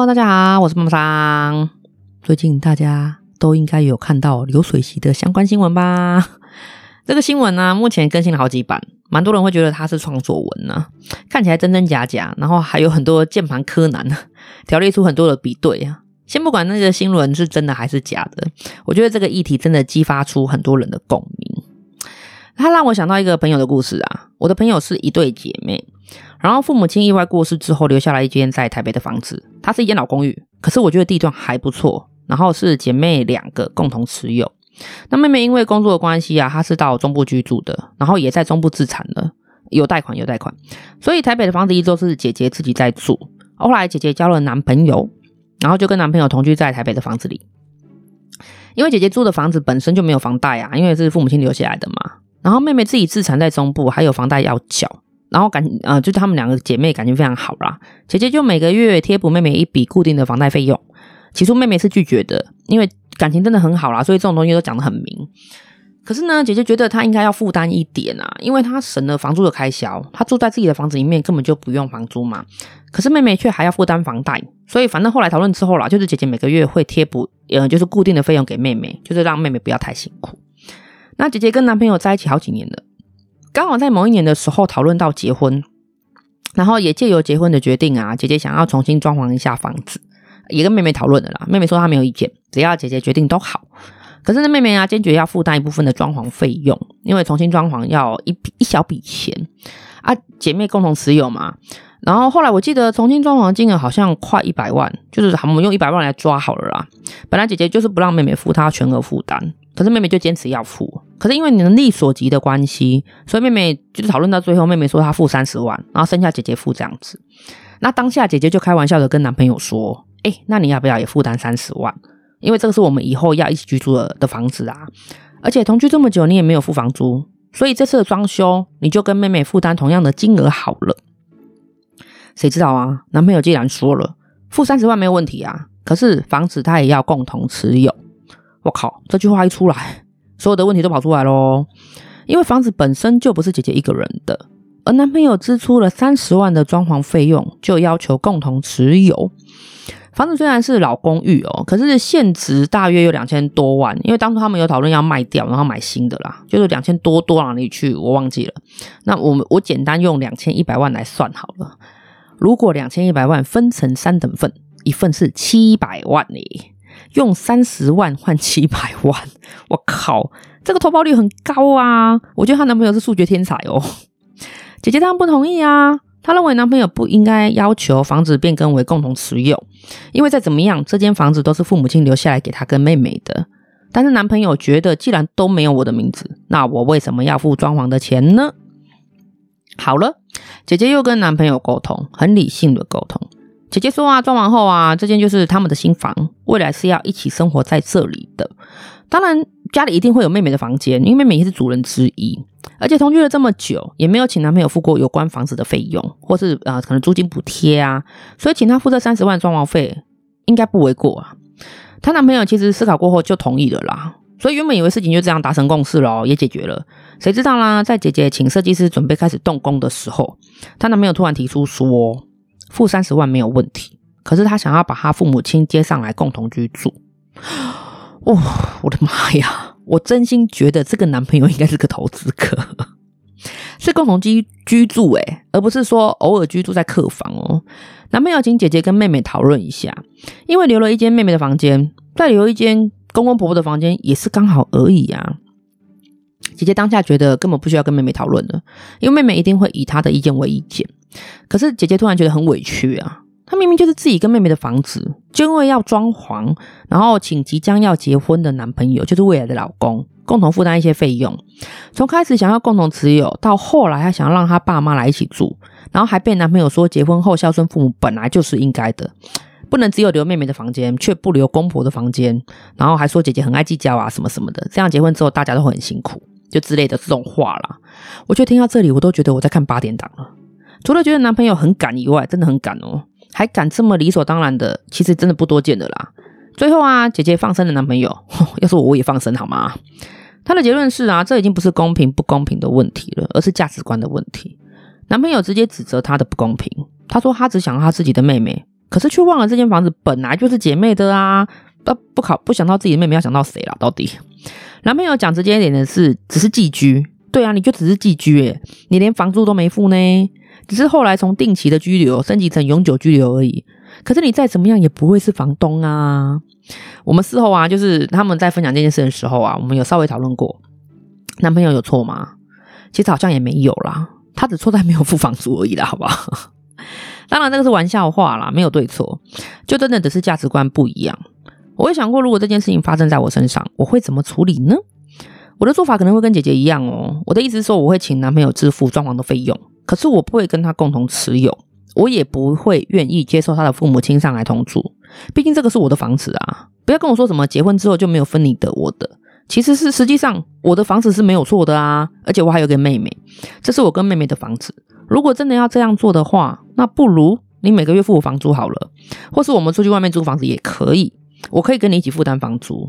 Hello，大家好，我是梦桑。最近大家都应该有看到流水席的相关新闻吧？这个新闻呢，目前更新了好几版，蛮多人会觉得它是创作文呢，看起来真真假假，然后还有很多键盘柯南，条列出很多的比对啊。先不管那个新闻是真的还是假的，我觉得这个议题真的激发出很多人的共鸣。它让我想到一个朋友的故事啊，我的朋友是一对姐妹。然后父母亲意外过世之后，留下来一间在台北的房子。它是一间老公寓，可是我觉得地段还不错。然后是姐妹两个共同持有。那妹妹因为工作的关系啊，她是到中部居住的，然后也在中部自产了，有贷款有贷款。所以台北的房子一直都是姐姐自己在住。后来姐姐交了男朋友，然后就跟男朋友同居在台北的房子里。因为姐姐住的房子本身就没有房贷啊，因为是父母亲留下来的嘛。然后妹妹自己自产在中部，还有房贷要缴。然后感呃，就是她们两个姐妹感情非常好啦。姐姐就每个月贴补妹妹一笔固定的房贷费用。起初妹妹是拒绝的，因为感情真的很好啦，所以这种东西都讲得很明。可是呢，姐姐觉得她应该要负担一点啊，因为她省了房租的开销，她住在自己的房子里面根本就不用房租嘛。可是妹妹却还要负担房贷，所以反正后来讨论之后啦，就是姐姐每个月会贴补呃，就是固定的费用给妹妹，就是让妹妹不要太辛苦。那姐姐跟男朋友在一起好几年了。刚好在某一年的时候讨论到结婚，然后也借由结婚的决定啊，姐姐想要重新装潢一下房子，也跟妹妹讨论了啦。妹妹说她没有意见，只要姐姐决定都好。可是那妹妹啊，坚决要负担一部分的装潢费用，因为重新装潢要一笔一小笔钱啊。姐妹共同持有嘛，然后后来我记得重新装潢金额好像快一百万，就是我们用一百万来抓好了啦。本来姐姐就是不让妹妹付，她全额负担，可是妹妹就坚持要付。可是因为能力所及的关系，所以妹妹就讨论到最后，妹妹说她付三十万，然后剩下姐姐付这样子。那当下姐姐就开玩笑的跟男朋友说：“哎，那你要不要也负担三十万？因为这个是我们以后要一起居住的的房子啊，而且同居这么久你也没有付房租，所以这次的装修你就跟妹妹负担同样的金额好了。”谁知道啊？男朋友既然说了付三十万没有问题啊，可是房子他也要共同持有。我靠，这句话一出来。所有的问题都跑出来喽，因为房子本身就不是姐姐一个人的，而男朋友支出了三十万的装潢费用，就要求共同持有。房子虽然是老公寓哦，可是现值大约有两千多万，因为当初他们有讨论要卖掉，然后买新的啦，就是两千多多哪里去，我忘记了。那我们我简单用两千一百万来算好了，如果两千一百万分成三等份，一份是七百万呢。用三十万换七百万，我靠，这个投报率很高啊！我觉得她男朋友是数学天才哦。姐姐当然不同意啊，她认为男朋友不应该要求房子变更为共同持有，因为再怎么样，这间房子都是父母亲留下来给她跟妹妹的。但是男朋友觉得，既然都没有我的名字，那我为什么要付装潢的钱呢？好了，姐姐又跟男朋友沟通，很理性的沟通。姐姐说啊，装完后啊，这间就是他们的新房，未来是要一起生活在这里的。当然，家里一定会有妹妹的房间，因为妹妹也是主人之一。而且同居了这么久，也没有请男朋友付过有关房子的费用，或是啊、呃，可能租金补贴啊，所以请他付这三十万装潢费，应该不为过啊。她男朋友其实思考过后就同意了啦，所以原本以为事情就这样达成共识了，也解决了。谁知道啦，在姐姐请设计师准备开始动工的时候，她男朋友突然提出说。付三十万没有问题，可是他想要把他父母亲接上来共同居住。哦，我的妈呀！我真心觉得这个男朋友应该是个投资客，是共同居居住诶，而不是说偶尔居住在客房哦。男朋友请姐姐跟妹妹讨论一下，因为留了一间妹妹的房间，再留一间公公婆婆的房间也是刚好而已啊。姐姐当下觉得根本不需要跟妹妹讨论了，因为妹妹一定会以她的意见为意见。可是姐姐突然觉得很委屈啊！她明明就是自己跟妹妹的房子，就因为要装潢，然后请即将要结婚的男朋友，就是未来的老公，共同负担一些费用。从开始想要共同持有，到后来她想要让她爸妈来一起住，然后还被男朋友说结婚后孝顺父母本来就是应该的，不能只有留妹妹的房间，却不留公婆的房间，然后还说姐姐很爱计较啊什么什么的，这样结婚之后大家都会很辛苦，就之类的这种话啦。我就听到这里，我都觉得我在看八点档了。除了觉得男朋友很敢以外，真的很敢哦，还敢这么理所当然的，其实真的不多见的啦。最后啊，姐姐放生了男朋友，要是我我也放生好吗？她的结论是啊，这已经不是公平不公平的问题了，而是价值观的问题。男朋友直接指责她的不公平，他说他只想要他自己的妹妹，可是却忘了这间房子本来就是姐妹的啊！不不考不想到自己的妹妹，要想到谁了？到底男朋友讲直接一点的是，只是寄居。对啊，你就只是寄居诶，你连房租都没付呢，只是后来从定期的居留升级成永久居留而已。可是你再怎么样也不会是房东啊。我们事后啊，就是他们在分享这件事的时候啊，我们有稍微讨论过，男朋友有错吗？其实好像也没有啦，他只错在没有付房租而已啦，好不好？当然，那个是玩笑话啦，没有对错，就真的只是价值观不一样。我也想过，如果这件事情发生在我身上，我会怎么处理呢？我的做法可能会跟姐姐一样哦。我的意思是说，我会请男朋友支付装潢的费用，可是我不会跟他共同持有，我也不会愿意接受他的父母亲上来同住。毕竟这个是我的房子啊！不要跟我说什么结婚之后就没有分你的我的，其实是实际上我的房子是没有错的啊，而且我还有个妹妹，这是我跟妹妹的房子。如果真的要这样做的话，那不如你每个月付我房租好了，或是我们出去外面租房子也可以，我可以跟你一起负担房租。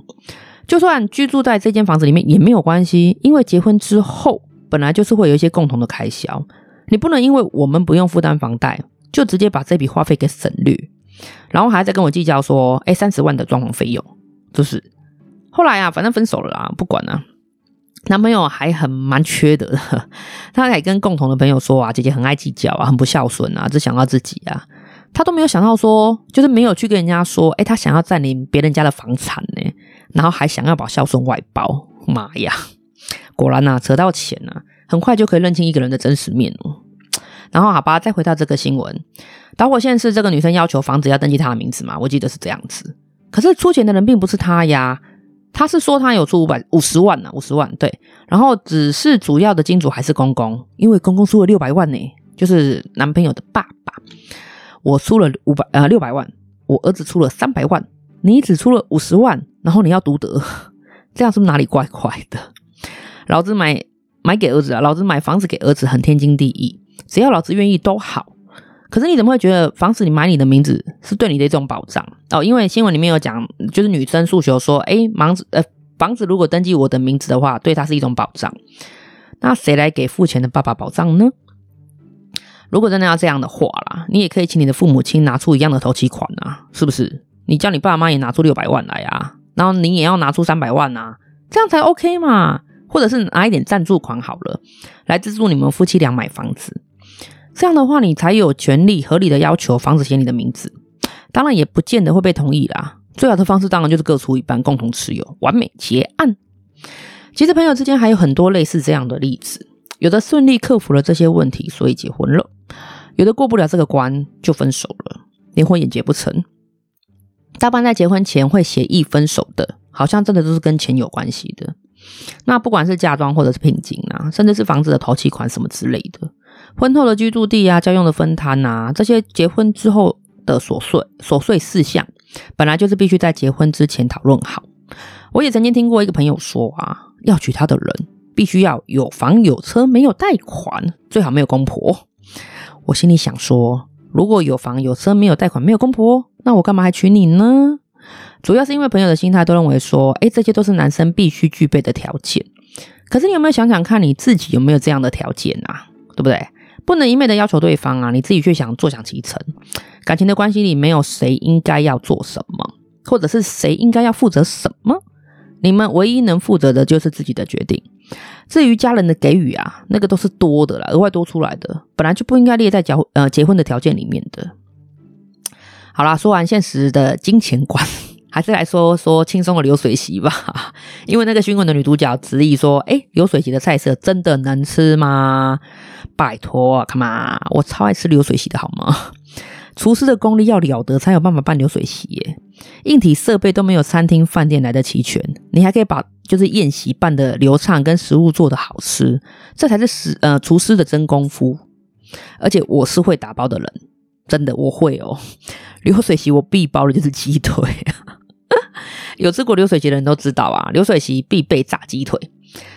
就算居住在这间房子里面也没有关系，因为结婚之后本来就是会有一些共同的开销，你不能因为我们不用负担房贷，就直接把这笔花费给省略，然后还在跟我计较说，哎，三十万的装潢费用，就是后来啊，反正分手了啦，不管了。男朋友还很蛮缺德的，他还跟共同的朋友说啊，姐姐很爱计较啊，很不孝顺啊，只想到自己啊，他都没有想到说，就是没有去跟人家说，哎，他想要占领别人家的房产呢。然后还想要把孝顺外包，妈呀！果然呐、啊，扯到钱啊，很快就可以认清一个人的真实面目。然后好吧，再回到这个新闻，导火线是这个女生要求房子要登记她的名字嘛？我记得是这样子。可是出钱的人并不是她呀，她是说她有出五百五十万呢、五十万对。然后只是主要的金主还是公公，因为公公出了六百万呢，就是男朋友的爸爸。我出了五百呃六百万，我儿子出了三百万。你只出了五十万，然后你要独得，这样是不是哪里怪怪的？老子买买给儿子啊，老子买房子给儿子很天经地义，只要老子愿意都好。可是你怎么会觉得房子你买你的名字是对你的一种保障哦？因为新闻里面有讲，就是女生诉求说，哎，房子呃房子如果登记我的名字的话，对他是一种保障。那谁来给付钱的爸爸保障呢？如果真的要这样的话啦，你也可以请你的父母亲拿出一样的头期款啊，是不是？你叫你爸妈也拿出六百万来啊，然后你也要拿出三百万啊，这样才 OK 嘛？或者是拿一点赞助款好了，来资助你们夫妻俩买房子。这样的话，你才有权利合理的要求房子写你的名字。当然，也不见得会被同意啦。最好的方式当然就是各出一半，共同持有，完美结案。其实朋友之间还有很多类似这样的例子，有的顺利克服了这些问题，所以结婚了；有的过不了这个关，就分手了，连婚也结不成。大半在结婚前会协议分手的，好像真的都是跟钱有关系的。那不管是嫁妆或者是聘金啊，甚至是房子的头期款什么之类的，婚后的居住地啊、家用的分摊啊，这些结婚之后的琐碎琐碎事项，本来就是必须在结婚之前讨论好。我也曾经听过一个朋友说啊，要娶她的人必须要有房有车，没有贷款，最好没有公婆。我心里想说，如果有房有车，没有贷款，没有公婆。那我干嘛还娶你呢？主要是因为朋友的心态都认为说，诶，这些都是男生必须具备的条件。可是你有没有想想看，你自己有没有这样的条件啊？对不对？不能一味的要求对方啊，你自己却想坐享其成。感情的关系里，没有谁应该要做什么，或者是谁应该要负责什么。你们唯一能负责的就是自己的决定。至于家人的给予啊，那个都是多的啦，额外多出来的，本来就不应该列在结呃结婚的条件里面的。好啦，说完现实的金钱观，还是来说说轻松的流水席吧。因为那个新闻的女主角质疑说：“哎，流水席的菜色真的能吃吗？拜托，come on，我超爱吃流水席的好吗？厨师的功力要了得，才有办法办流水席耶。硬体设备都没有餐厅饭店来得齐全，你还可以把就是宴席办得流畅，跟食物做得好吃，这才是师呃厨师的真功夫。而且我是会打包的人。”真的我会哦，流水席我必包的就是鸡腿，有吃过流水席的人都知道啊，流水席必备炸鸡腿，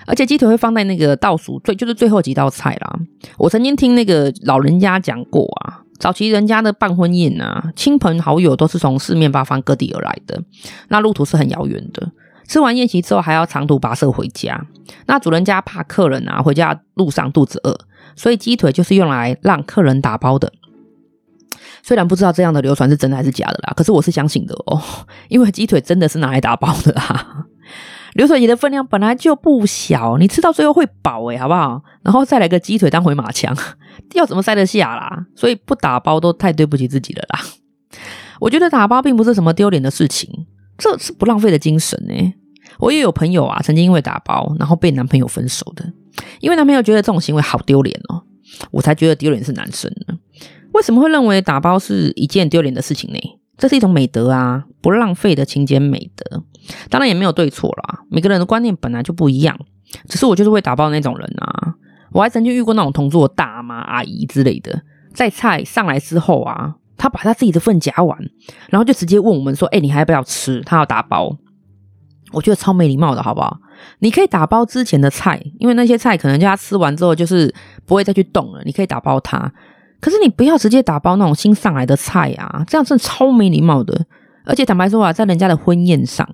而且鸡腿会放在那个倒数最就是最后几道菜啦。我曾经听那个老人家讲过啊，早期人家的办婚宴啊，亲朋好友都是从四面八方各地而来的，那路途是很遥远的，吃完宴席之后还要长途跋涉回家，那主人家怕客人啊回家路上肚子饿，所以鸡腿就是用来让客人打包的。虽然不知道这样的流传是真的还是假的啦，可是我是相信的哦，因为鸡腿真的是拿来打包的啊。流水席的分量本来就不小，你吃到最后会饱诶，好不好？然后再来个鸡腿当回马枪，要怎么塞得下啦？所以不打包都太对不起自己了啦。我觉得打包并不是什么丢脸的事情，这是不浪费的精神呢。我也有朋友啊，曾经因为打包，然后被男朋友分手的，因为男朋友觉得这种行为好丢脸哦。我才觉得丢脸是男生呢。为什么会认为打包是一件丢脸的事情呢？这是一种美德啊，不浪费的勤俭美德。当然也没有对错啦，每个人的观念本来就不一样。只是我就是会打包那种人啊。我还曾经遇过那种同桌的大妈、阿姨之类的，在菜上来之后啊，他把他自己的份夹完，然后就直接问我们说：“哎，你还要不要吃？”他要打包。我觉得超没礼貌的，好不好？你可以打包之前的菜，因为那些菜可能叫他吃完之后就是不会再去动了，你可以打包它。可是你不要直接打包那种新上来的菜啊，这样真的超没礼貌的。而且坦白说啊，在人家的婚宴上，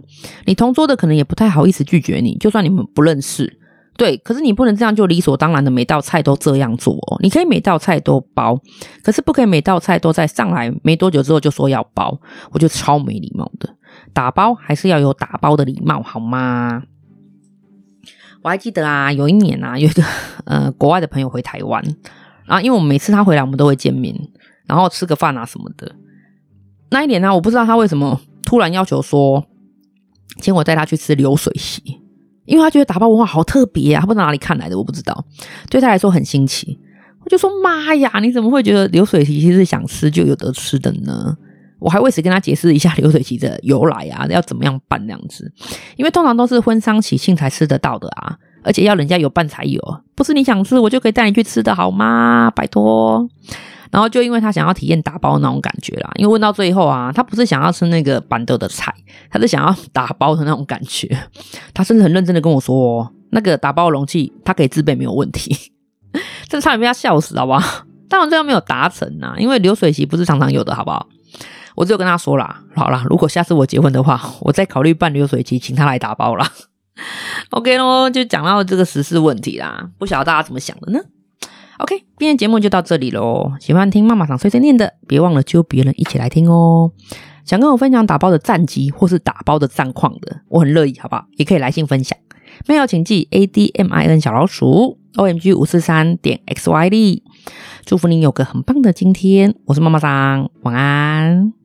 你同桌的可能也不太好意思拒绝你，就算你们不认识，对。可是你不能这样就理所当然的每道菜都这样做哦。你可以每道菜都包，可是不可以每道菜都在上来没多久之后就说要包，我觉得超没礼貌的。打包还是要有打包的礼貌，好吗？我还记得啊，有一年啊，有一个呃国外的朋友回台湾，啊因为我们每次他回来，我们都会见面，然后吃个饭啊什么的。那一年呢、我不知道他为什么突然要求说，请我带他去吃流水席，因为他觉得打包文化好特别啊，他不知道哪里看来的，我不知道，对他来说很新奇。我就说妈呀，你怎么会觉得流水席其实想吃就有得吃的呢？我还为此跟他解释一下流水席的由来啊，要怎么样办这样子？因为通常都是婚丧喜庆才吃得到的啊，而且要人家有办才有，不是你想吃我就可以带你去吃的好吗？拜托。然后就因为他想要体验打包那种感觉啦，因为问到最后啊，他不是想要吃那个板豆的菜，他是想要打包的那种感觉。他甚至很认真的跟我说，那个打包容器他可以自备没有问题。这差点被他笑死，好不好？当然最后没有达成呐，因为流水席不是常常有的，好不好？我只有跟他说啦，好啦，如果下次我结婚的话，我再考虑办流水席，请他来打包啦。OK 咯，就讲到这个时事问题啦，不晓得大家怎么想的呢？OK，今天节目就到这里喽。喜欢听妈妈桑碎碎念的，别忘了揪别人一起来听哦。想跟我分享打包的战绩或是打包的战况的，我很乐意，好不好？也可以来信分享。没有请寄 A D M I N 小老鼠 O M G 五四三点 X Y D。祝福你有个很棒的今天。我是妈妈桑，晚安。